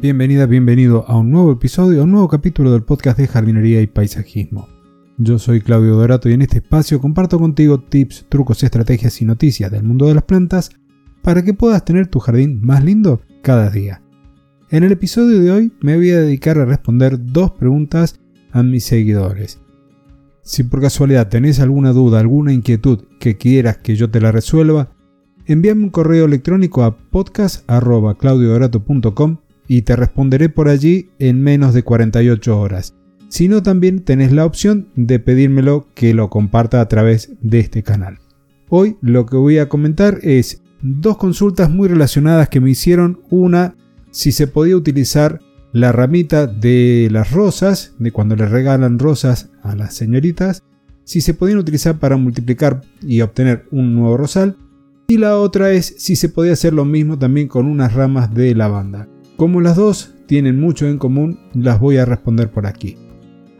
Bienvenida, bienvenido a un nuevo episodio, a un nuevo capítulo del podcast de jardinería y paisajismo. Yo soy Claudio Dorato y en este espacio comparto contigo tips, trucos, estrategias y noticias del mundo de las plantas para que puedas tener tu jardín más lindo cada día. En el episodio de hoy me voy a dedicar a responder dos preguntas a mis seguidores. Si por casualidad tenés alguna duda, alguna inquietud que quieras que yo te la resuelva, envíame un correo electrónico a podcast.claudiodorato.com y te responderé por allí en menos de 48 horas. Si no, también tenés la opción de pedírmelo que lo comparta a través de este canal. Hoy lo que voy a comentar es dos consultas muy relacionadas que me hicieron. Una, si se podía utilizar la ramita de las rosas, de cuando le regalan rosas a las señoritas, si se podían utilizar para multiplicar y obtener un nuevo rosal. Y la otra es si se podía hacer lo mismo también con unas ramas de lavanda. Como las dos tienen mucho en común, las voy a responder por aquí.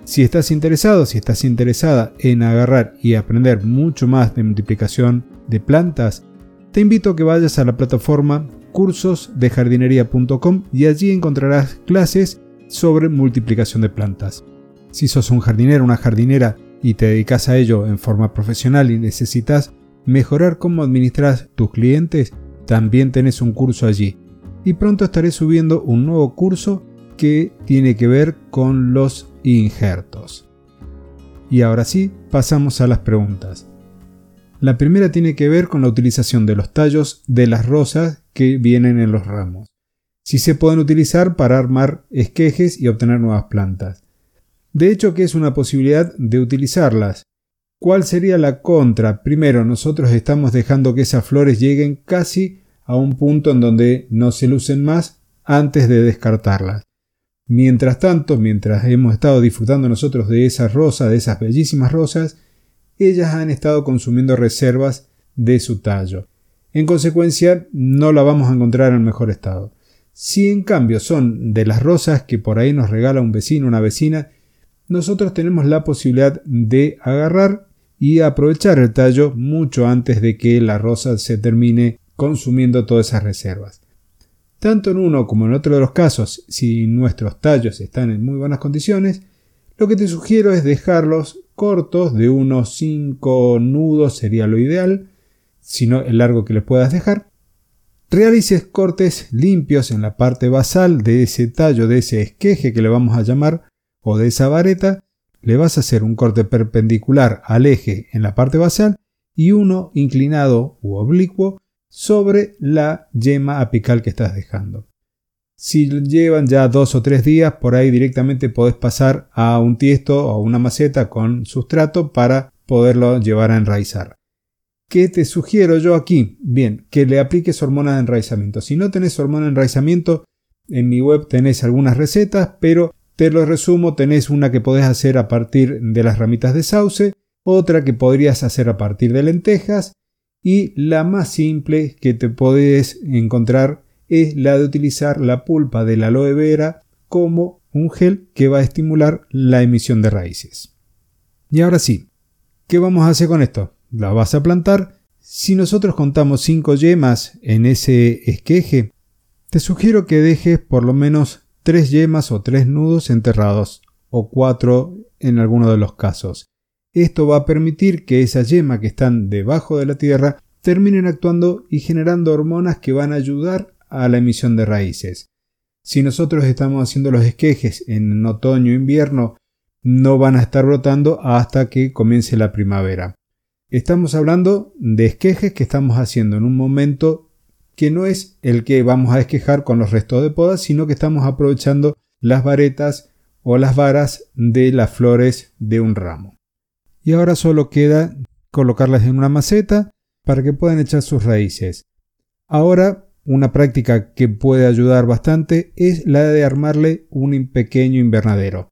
Si estás interesado, si estás interesada en agarrar y aprender mucho más de multiplicación de plantas, te invito a que vayas a la plataforma cursosdejardinería.com y allí encontrarás clases sobre multiplicación de plantas. Si sos un jardinero, una jardinera y te dedicas a ello en forma profesional y necesitas mejorar cómo administras tus clientes, también tenés un curso allí y pronto estaré subiendo un nuevo curso que tiene que ver con los injertos. Y ahora sí, pasamos a las preguntas. La primera tiene que ver con la utilización de los tallos de las rosas que vienen en los ramos. Si se pueden utilizar para armar esquejes y obtener nuevas plantas. De hecho, que es una posibilidad de utilizarlas. ¿Cuál sería la contra? Primero, nosotros estamos dejando que esas flores lleguen casi a un punto en donde no se lucen más antes de descartarlas. Mientras tanto, mientras hemos estado disfrutando nosotros de esas rosas, de esas bellísimas rosas, ellas han estado consumiendo reservas de su tallo. En consecuencia, no la vamos a encontrar en mejor estado. Si en cambio son de las rosas que por ahí nos regala un vecino, una vecina, nosotros tenemos la posibilidad de agarrar y aprovechar el tallo mucho antes de que la rosa se termine consumiendo todas esas reservas. Tanto en uno como en otro de los casos, si nuestros tallos están en muy buenas condiciones, lo que te sugiero es dejarlos cortos, de unos 5 nudos sería lo ideal, sino el largo que le puedas dejar. Realices cortes limpios en la parte basal de ese tallo, de ese esqueje que le vamos a llamar, o de esa vareta, le vas a hacer un corte perpendicular al eje en la parte basal y uno inclinado u oblicuo sobre la yema apical que estás dejando. Si llevan ya dos o tres días, por ahí directamente podés pasar a un tiesto o una maceta con sustrato para poderlo llevar a enraizar. ¿Qué te sugiero yo aquí? Bien, que le apliques hormona de enraizamiento. Si no tenés hormona de enraizamiento, en mi web tenés algunas recetas, pero te lo resumo, tenés una que podés hacer a partir de las ramitas de sauce, otra que podrías hacer a partir de lentejas y la más simple que te podés encontrar es la de utilizar la pulpa de la aloe vera como un gel que va a estimular la emisión de raíces. Y ahora sí, ¿qué vamos a hacer con esto? La vas a plantar. Si nosotros contamos 5 yemas en ese esqueje, te sugiero que dejes por lo menos 3 yemas o 3 nudos enterrados, o 4 en alguno de los casos. Esto va a permitir que esas yemas que están debajo de la tierra terminen actuando y generando hormonas que van a ayudar a la emisión de raíces. Si nosotros estamos haciendo los esquejes en otoño o invierno, no van a estar brotando hasta que comience la primavera. Estamos hablando de esquejes que estamos haciendo en un momento que no es el que vamos a esquejar con los restos de podas, sino que estamos aprovechando las varetas o las varas de las flores de un ramo y ahora solo queda colocarlas en una maceta para que puedan echar sus raíces. Ahora, una práctica que puede ayudar bastante es la de armarle un pequeño invernadero.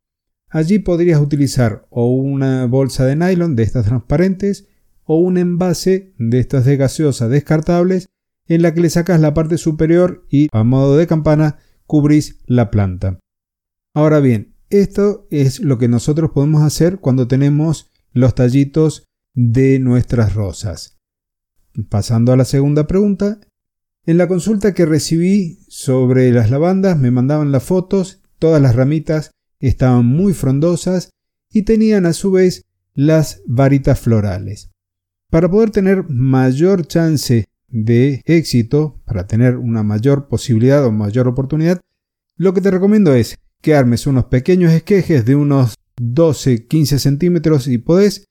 Allí podrías utilizar o una bolsa de nylon de estas transparentes o un envase de estas de gaseosa descartables en la que le sacas la parte superior y a modo de campana cubrís la planta. Ahora bien, esto es lo que nosotros podemos hacer cuando tenemos los tallitos de nuestras rosas. Pasando a la segunda pregunta, En la consulta que recibí sobre las lavandas me mandaban las fotos, todas las ramitas estaban muy frondosas y tenían a su vez las varitas florales. Para poder tener mayor chance de éxito, para tener una mayor posibilidad o mayor oportunidad, lo que te recomiendo es que armes unos pequeños esquejes de unos 12-15 centímetros y podés,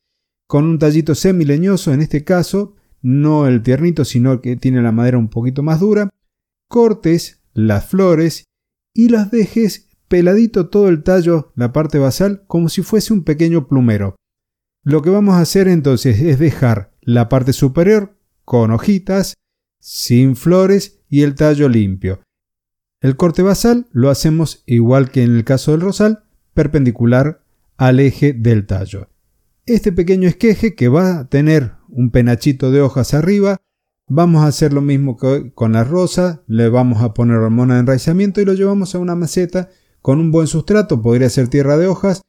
con un tallito semileñoso en este caso, no el tiernito, sino que tiene la madera un poquito más dura, cortes las flores y las dejes peladito todo el tallo, la parte basal, como si fuese un pequeño plumero. Lo que vamos a hacer entonces es dejar la parte superior con hojitas, sin flores y el tallo limpio. El corte basal lo hacemos igual que en el caso del rosal, perpendicular al eje del tallo. Este pequeño esqueje que va a tener un penachito de hojas arriba, vamos a hacer lo mismo que con la rosa, le vamos a poner hormona de enraizamiento y lo llevamos a una maceta con un buen sustrato, podría ser tierra de hojas,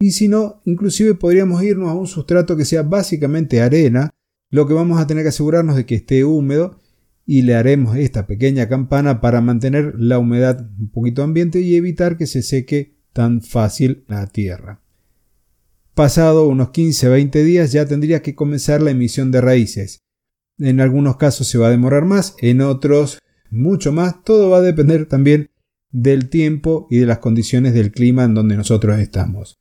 y si no, inclusive podríamos irnos a un sustrato que sea básicamente arena, lo que vamos a tener que asegurarnos de que esté húmedo y le haremos esta pequeña campana para mantener la humedad un poquito ambiente y evitar que se seque tan fácil la tierra. Pasado unos 15-20 días ya tendría que comenzar la emisión de raíces. En algunos casos se va a demorar más, en otros mucho más. Todo va a depender también del tiempo y de las condiciones del clima en donde nosotros estamos.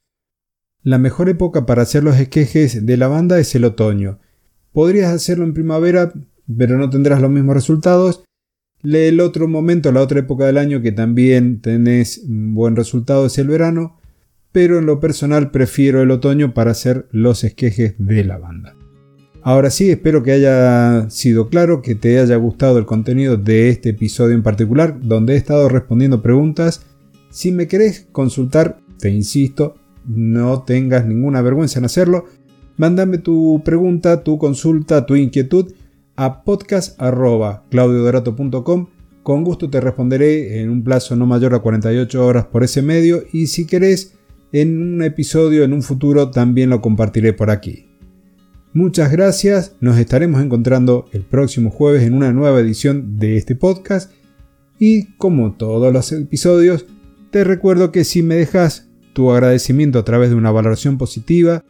La mejor época para hacer los esquejes de lavanda es el otoño. Podrías hacerlo en primavera, pero no tendrás los mismos resultados. El otro momento, la otra época del año que también tenés buen resultado es el verano, pero en lo personal prefiero el otoño para hacer los esquejes de lavanda. Ahora sí, espero que haya sido claro, que te haya gustado el contenido de este episodio en particular, donde he estado respondiendo preguntas. Si me querés consultar, te insisto, no tengas ninguna vergüenza en hacerlo. Mándame tu pregunta, tu consulta, tu inquietud a podcast.claudiodorato.com. Con gusto te responderé en un plazo no mayor a 48 horas por ese medio y si querés, en un episodio en un futuro también lo compartiré por aquí. Muchas gracias, nos estaremos encontrando el próximo jueves en una nueva edición de este podcast y como todos los episodios, te recuerdo que si me dejas tu agradecimiento a través de una valoración positiva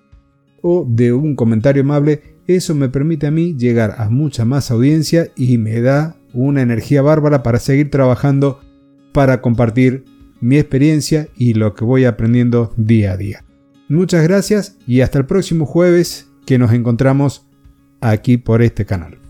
o de un comentario amable, eso me permite a mí llegar a mucha más audiencia y me da una energía bárbara para seguir trabajando para compartir mi experiencia y lo que voy aprendiendo día a día. Muchas gracias y hasta el próximo jueves que nos encontramos aquí por este canal.